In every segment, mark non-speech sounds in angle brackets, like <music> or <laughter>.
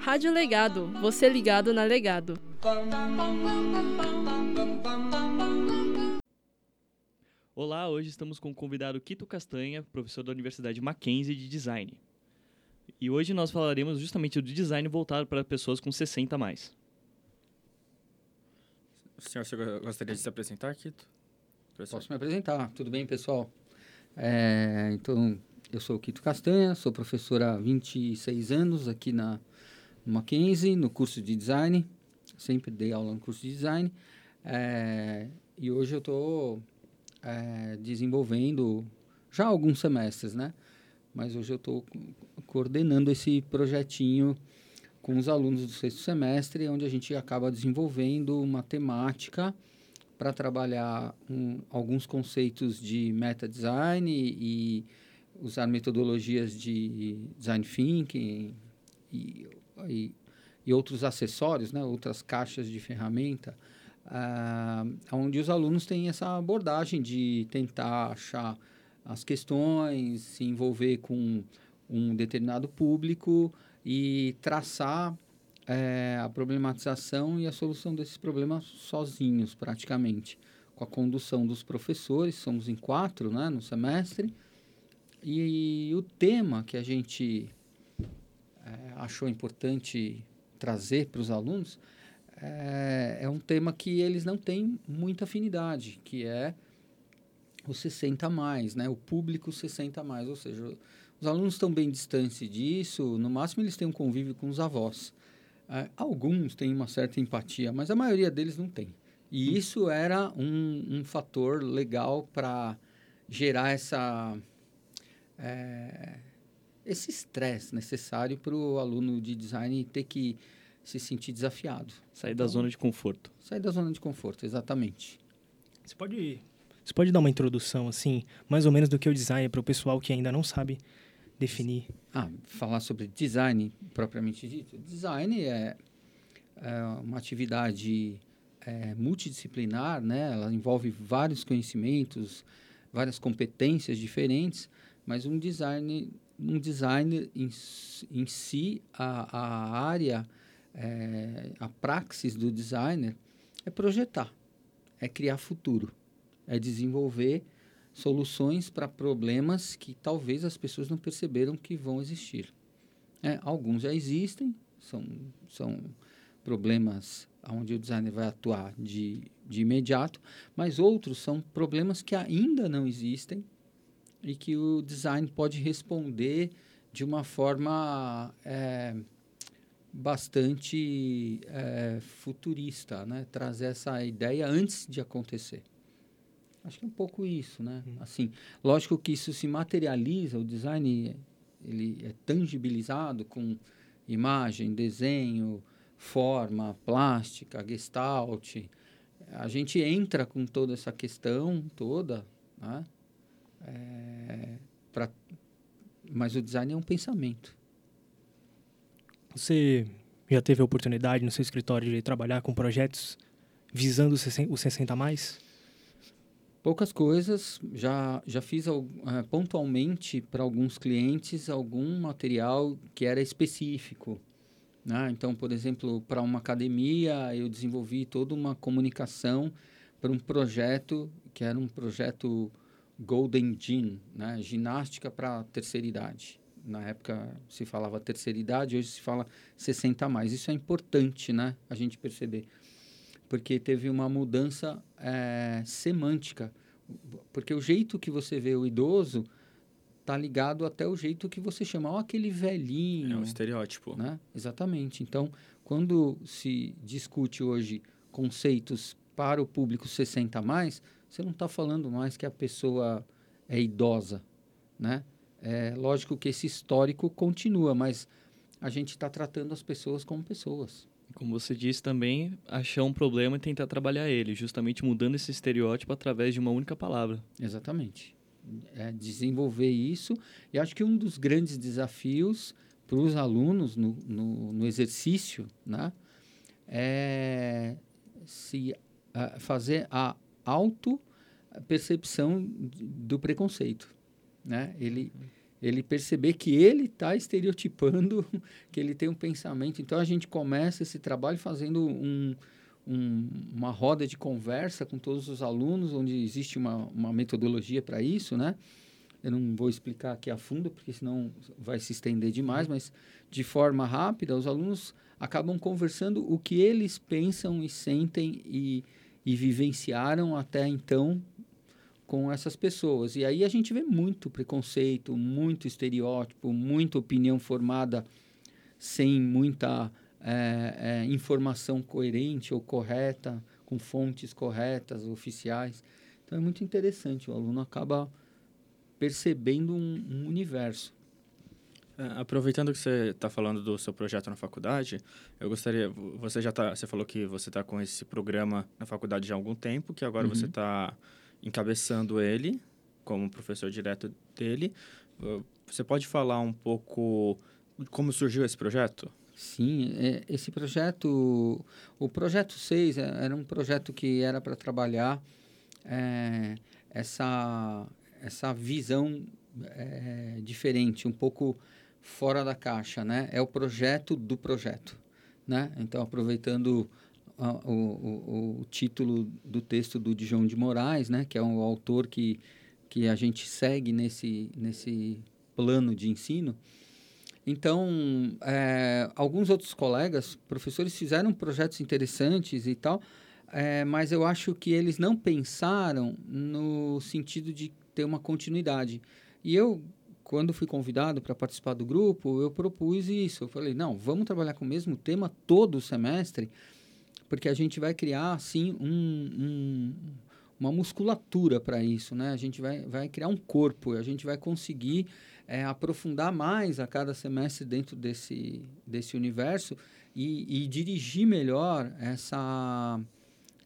Rádio Legado, você ligado na Legado. Olá, hoje estamos com o convidado Quito Castanha, professor da Universidade Mackenzie de Design. E hoje nós falaremos justamente do design voltado para pessoas com 60 a mais. O senhor, você gostaria de se apresentar, Quito? Professor. Posso me apresentar. Tudo bem, pessoal? É, então, eu sou o Quito Castanha, sou professor há 26 anos aqui na Mackenzie, no curso de design. Sempre dei aula no curso de design. É, e hoje eu estou é, desenvolvendo já alguns semestres, né? Mas hoje eu estou coordenando esse projetinho com os alunos do sexto semestre, onde a gente acaba desenvolvendo uma temática para trabalhar um, alguns conceitos de meta design e, e usar metodologias de design thinking e, e, e outros acessórios, né, outras caixas de ferramenta, uh, onde os alunos têm essa abordagem de tentar achar as questões, se envolver com um determinado público e traçar é, a problematização e a solução desses problemas sozinhos, praticamente, com a condução dos professores, somos em quatro né, no semestre, e, o tema que a gente é, achou importante trazer para os alunos é, é um tema que eles não têm muita afinidade, que é o 60 mais, né? O público 60 mais, ou seja, os alunos estão bem distantes disso, no máximo eles têm um convívio com os avós. Uh, alguns têm uma certa empatia, mas a maioria deles não tem. E hum. isso era um, um fator legal para gerar essa, é, esse estresse necessário para o aluno de design ter que se sentir desafiado. Sair então, da zona de conforto. Sair da zona de conforto, exatamente. Você pode, você pode dar uma introdução, assim, mais ou menos do que é o design para o pessoal que ainda não sabe definir? Ah, falar sobre design propriamente dito. Design é, é uma atividade é, multidisciplinar, né? Ela envolve vários conhecimentos, várias competências diferentes, mas um design, um design em, em si, a, a área, é, a praxis do designer é projetar, é criar futuro, é desenvolver soluções para problemas que talvez as pessoas não perceberam que vão existir. É, alguns já existem, são, são problemas onde o designer vai atuar de, de imediato, mas outros são problemas que ainda não existem e que o design pode responder de uma forma é, bastante é, futurista, né? trazer essa ideia antes de acontecer. Acho que é um pouco isso, né? Hum. Assim, lógico que isso se materializa, o design ele é tangibilizado com imagem, desenho, forma, plástica, gestalt. A gente entra com toda essa questão toda, né? É, pra, mas o design é um pensamento. Você já teve a oportunidade no seu escritório de trabalhar com projetos visando o 60 mais? Poucas coisas, já, já fiz uh, pontualmente para alguns clientes algum material que era específico. Né? Então, por exemplo, para uma academia, eu desenvolvi toda uma comunicação para um projeto que era um projeto Golden Gym, né? ginástica para terceira idade. Na época se falava terceira idade, hoje se fala 60 a mais. Isso é importante né? a gente perceber porque teve uma mudança é, semântica. Porque o jeito que você vê o idoso tá ligado até o jeito que você chama, oh, aquele velhinho. É um estereótipo. Né? Exatamente. Então, quando se discute hoje conceitos para o público 60 a mais, você não está falando mais que a pessoa é idosa, né? É lógico que esse histórico continua, mas a gente está tratando as pessoas como pessoas como você disse também, achar um problema e tentar trabalhar ele, justamente mudando esse estereótipo através de uma única palavra. Exatamente. É desenvolver isso. E acho que um dos grandes desafios para os alunos no, no, no, exercício né, é se uh, fazer a auto percepção do preconceito. Né? Ele, ele perceber que ele está estereotipando, <laughs> que ele tem um pensamento. Então a gente começa esse trabalho fazendo um, um, uma roda de conversa com todos os alunos, onde existe uma, uma metodologia para isso, né? Eu não vou explicar aqui a fundo, porque senão vai se estender demais, mas de forma rápida, os alunos acabam conversando o que eles pensam e sentem e, e vivenciaram até então com essas pessoas. E aí a gente vê muito preconceito, muito estereótipo, muita opinião formada sem muita é, é, informação coerente ou correta, com fontes corretas, oficiais. Então é muito interessante, o aluno acaba percebendo um, um universo. É, aproveitando que você está falando do seu projeto na faculdade, eu gostaria, você já tá, você falou que você está com esse programa na faculdade já há algum tempo, que agora uhum. você está encabeçando ele como professor direto dele. Você pode falar um pouco como surgiu esse projeto? Sim, é, esse projeto, o projeto 6 é, era um projeto que era para trabalhar é, essa, essa visão é, diferente, um pouco fora da caixa, né? É o projeto do projeto, né? Então, aproveitando o, o, o, título do texto do Dijon de Moraes, né, que é um autor que, que a gente segue nesse, nesse plano de ensino. Então, é, alguns outros colegas, professores, fizeram projetos interessantes e tal, é, mas eu acho que eles não pensaram no sentido de ter uma continuidade. E eu, quando fui convidado para participar do grupo, eu propus isso. Eu falei, não, vamos trabalhar com o mesmo tema todo o semestre, porque a gente vai criar, assim, um, um, uma musculatura para isso, né? A gente vai, vai criar um corpo, a gente vai conseguir é, aprofundar mais a cada semestre dentro desse, desse universo e, e dirigir melhor essa,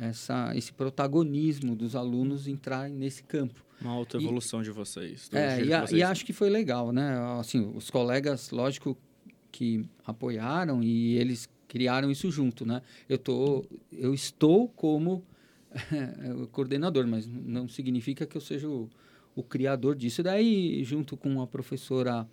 essa, esse protagonismo dos alunos entrar nesse campo. Uma autoevolução de vocês. É, e, a, vocês... e acho que foi legal, né? Assim, os colegas, lógico, que apoiaram e eles criaram isso junto, né? Eu tô, eu estou como <laughs> coordenador, mas não significa que eu seja o, o criador disso. E daí, junto com a professora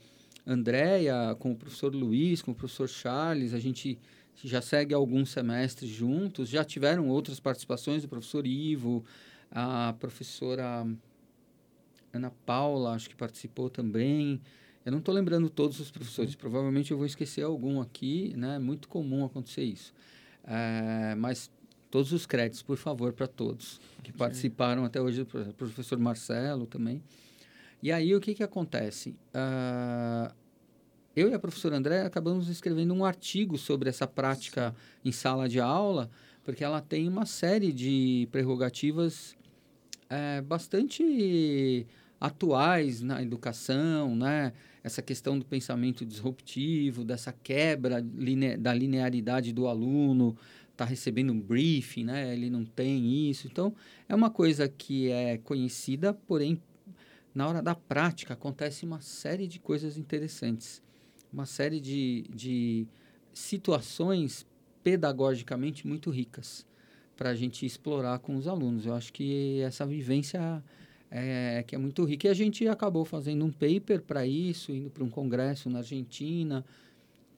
Andréia, com o professor Luiz, com o professor Charles, a gente já segue alguns semestres juntos. Já tiveram outras participações do professor Ivo, a professora Ana Paula, acho que participou também. Eu não estou lembrando todos os professores, uhum. provavelmente eu vou esquecer algum aqui, né? É muito comum acontecer isso. É, mas todos os créditos, por favor, para todos que Sim. participaram até hoje, o professor Marcelo também. E aí o que, que acontece? Uh, eu e a professora André acabamos escrevendo um artigo sobre essa prática em sala de aula, porque ela tem uma série de prerrogativas é, bastante atuais na educação, né? Essa questão do pensamento disruptivo, dessa quebra da linearidade do aluno, está recebendo um briefing, né? Ele não tem isso. Então, é uma coisa que é conhecida, porém, na hora da prática, acontece uma série de coisas interessantes. Uma série de, de situações pedagogicamente muito ricas para a gente explorar com os alunos. Eu acho que essa vivência é, que é muito rica. E a gente acabou fazendo um paper para isso, indo para um congresso na Argentina.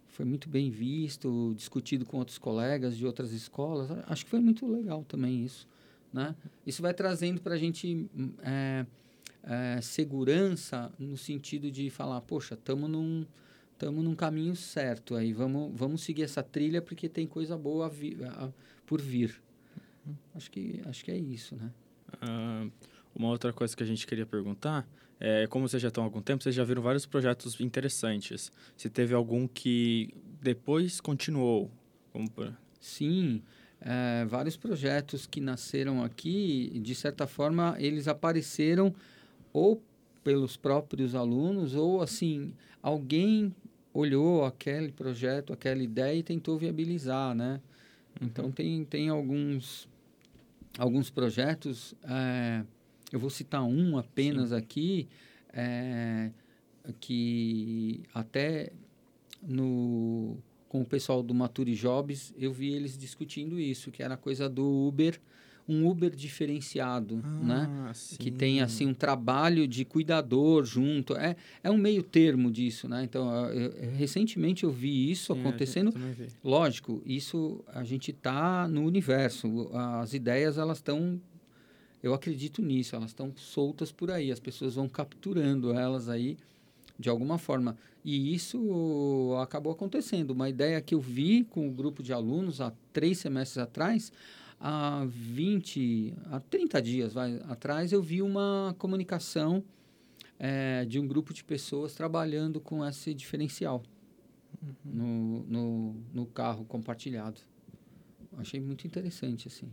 Foi muito bem visto, discutido com outros colegas de outras escolas. Acho que foi muito legal também isso. Né? Isso vai trazendo para a gente é, é, segurança no sentido de falar, poxa, estamos num, tamo num caminho certo aí, vamos, vamos seguir essa trilha porque tem coisa boa a vi, a, por vir. Acho que, acho que é isso, né? Uh, uma outra coisa que a gente queria perguntar é, como vocês já estão há algum tempo, vocês já viram vários projetos interessantes. Se teve algum que depois continuou? Como... Sim, é, vários projetos que nasceram aqui, de certa forma, eles apareceram ou pelos próprios alunos, ou assim, alguém olhou aquele projeto, aquela ideia e tentou viabilizar, né? Então, uhum. tem, tem alguns, alguns projetos... É, eu vou citar um apenas Sim. aqui, é, que até no, com o pessoal do Maturi Jobs, eu vi eles discutindo isso, que era a coisa do Uber. Um Uber diferenciado, né? Ah, que sim. tem assim um trabalho de cuidador junto. É, é um meio termo disso né? Então eu- eu- recentemente eu vi isso Sim, acontecendo. lógico isso a gente tá no universo. As ideias elas estão eu acredito nisso elas estão soltas por aí. As pessoas vão capturando elas aí de alguma forma. E isso acabou acontecendo. Uma ideia que eu vi com o grupo de alunos há três semestres atrás há 20, há 30 dias vai, atrás, eu vi uma comunicação eh, de um grupo de pessoas trabalhando com esse diferencial no, no, no carro compartilhado. Achei muito interessante, assim.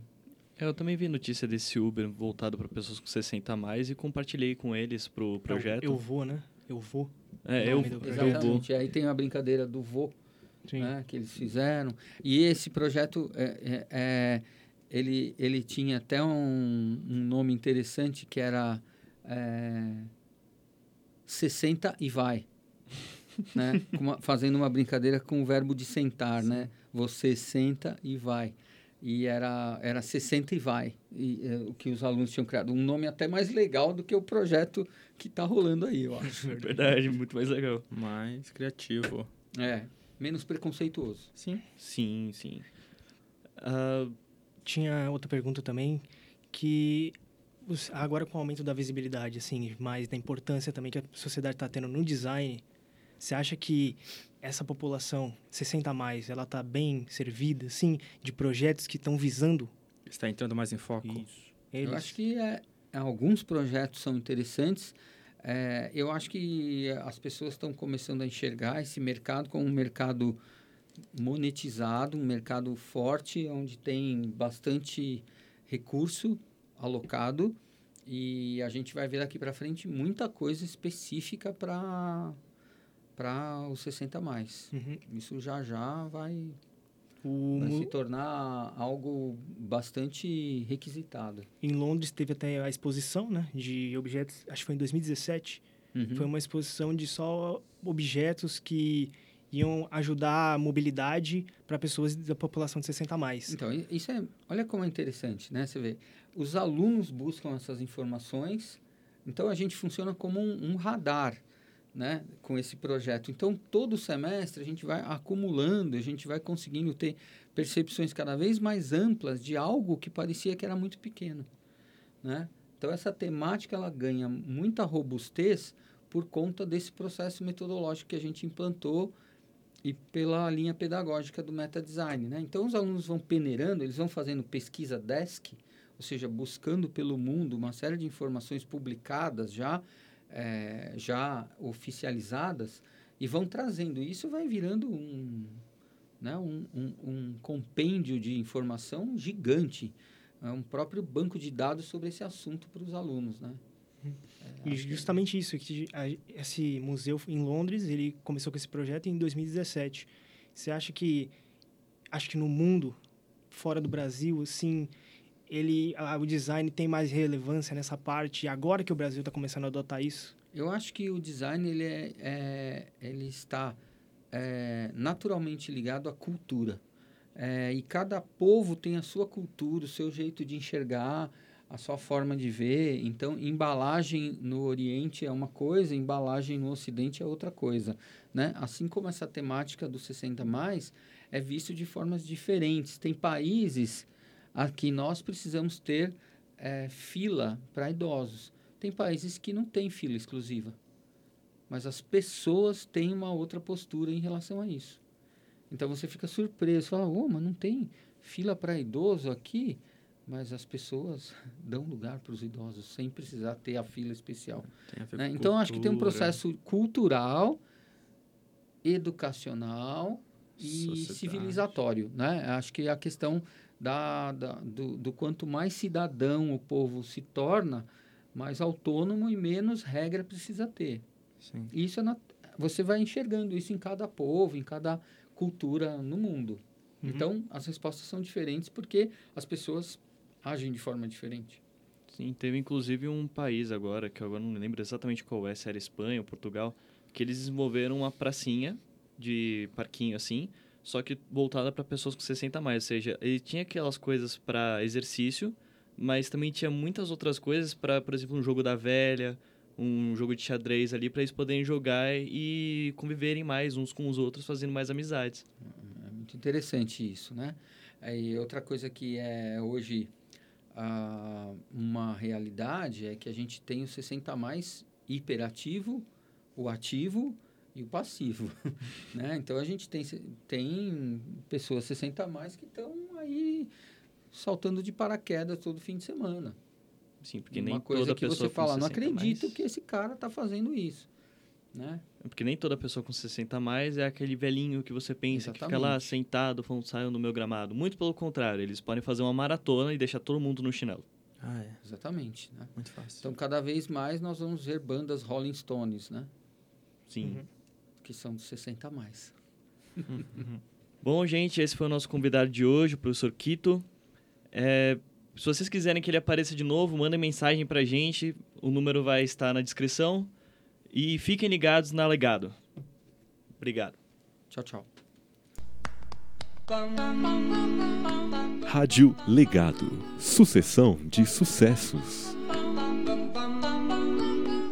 É, Eu também vi notícia desse Uber voltado para pessoas com 60 a mais e compartilhei com eles pro projeto. Eu vou, né? Eu vou. é, o eu, eu vou. Exatamente. Aí tem a brincadeira do vô, Sim. né, que eles fizeram. E esse projeto, é, é, é, ele, ele tinha até um, um nome interessante que era é, 60 e vai. <laughs> né? Uma- fazendo uma brincadeira com o verbo de sentar, né? Você senta e vai. E era, era 60 e vai, e, é, o que os alunos tinham criado. Um nome até mais legal do que o projeto que está rolando aí, eu acho. <laughs> Verdade, muito mais legal. Mais criativo. É, menos preconceituoso. Sim. Sim, sim. Ah, Tinha outra pergunta também, que agora com o aumento da visibilidade, assim, mais da importância também que a sociedade está tendo no design, você acha que essa população 60 a mais, ela está bem servida, assim, de projetos que estão visando Está entrando mais em foco. eles? Eu acho que é, alguns projetos são interessantes. É, eu acho que as pessoas estão começando a enxergar esse mercado como um mercado monetizado, um mercado forte, onde tem bastante recurso alocado e a gente vai ver daqui para frente muita coisa específica para para os 60 a mais. Uhum. Isso já já vai, O vai se tornar algo bastante requisitado. Em Londres teve até a exposição, né, de objetos, acho que foi em 2017, Uhum. Foi uma exposição de só objetos que iam ajudar a mobilidade para pessoas da população de 60 a mais. Então, isso é. Olha como é interessante, né? Você vê, os alunos buscam essas informações, então a gente funciona como um, um radar, né? Com esse projeto. Então, todo semestre a gente vai acumulando, a gente vai conseguindo ter percepções cada vez mais amplas de algo que parecia que era muito pequeno, né? Então, essa temática ela ganha muita robustez por conta desse processo metodológico que a gente implantou e pela linha pedagógica do meta design, né? Então os alunos vão peneirando, eles vão fazendo pesquisa desk, ou seja, buscando pelo mundo uma série de informações publicadas já eh, já oficializadas e vão trazendo isso, vai virando um né, um, um, um compêndio de informação gigante, é um próprio banco de dados sobre esse assunto para os alunos, né? E justamente isso, que esse museu em Londres, ele começou com esse projeto em 2017. Você acha que, acho que no mundo, fora do Brasil, assim, ele, a- o design tem mais relevância nessa parte, agora que o Brasil está começando a adotar isso? Eu acho que o design ele, é, é- ele está é, naturalmente ligado à cultura. É, e cada povo tem a sua cultura, o seu jeito de enxergar, a sua forma de ver. Então, embalagem no Oriente é uma coisa, embalagem no Ocidente é outra coisa. Né? Assim como essa temática do 60 mais é visto de formas diferentes. Tem países a que nós precisamos ter é, fila para idosos. Tem países que não têm fila exclusiva, mas as pessoas têm uma outra postura em relação a isso. Então você fica surpreso, fala, oh, mas não tem fila para idoso aqui, mas as pessoas <laughs> dão lugar para os idosos sem precisar ter a fila especial. A né? Então acho que tem um processo cultural, educacional e sociedade. civilizatório, né? Acho que a questão da, da- do, do quanto mais cidadão o povo se torna, mais autônomo e menos regra precisa ter. Sim. Isso é nat- você vai enxergando isso em cada povo, em cada cultura no mundo. Uhum. Então, as respostas são diferentes porque as pessoas agem de forma diferente. Sim, teve inclusive um país agora, que eu agora não me lembro exatamente qual é, se era Espanha ou Portugal, que eles desenvolveram uma pracinha de parquinho assim, só que voltada para pessoas com 60 a mais, ou seja, ele tinha aquelas coisas para exercício, mas também tinha muitas outras coisas para, por exemplo, um jogo da velha, um jogo de xadrez ali para eles poderem jogar e conviverem mais uns com os outros, fazendo mais amizades. É muito interessante isso, né? E outra coisa que é hoje ah, uma realidade é que a gente tem o 60 mais hiperativo, o ativo e o passivo, <laughs> né? Então a gente tem, tem pessoas 60 mais que estão aí saltando de paraquedas todo fim de semana. Sim, porque Uma nem coisa toda que pessoa você fala, não 60 acredito mais... que esse cara está fazendo isso, né? Porque nem toda pessoa com 60 a mais é aquele velhinho que você pensa que fica lá Exatamente. sentado falando, saiam no meu gramado. Muito pelo contrário, eles podem fazer uma maratona e deixar todo mundo no chinelo. Ah, é. Exatamente, né? Muito fácil. Então cada vez mais nós vamos ver bandas Rolling Stones, né? Sim. Uhum. Que são de 60 a mais. <laughs> Bom, gente, esse foi o nosso convidado de hoje, o professor Quito. É, se vocês quiserem que ele apareça de novo, mandem mensagem pra gente. O número vai estar na descrição. E fiquem ligados na Legado. Obrigado. Tchau, tchau. Rádio Legado. Sucessão de sucessos.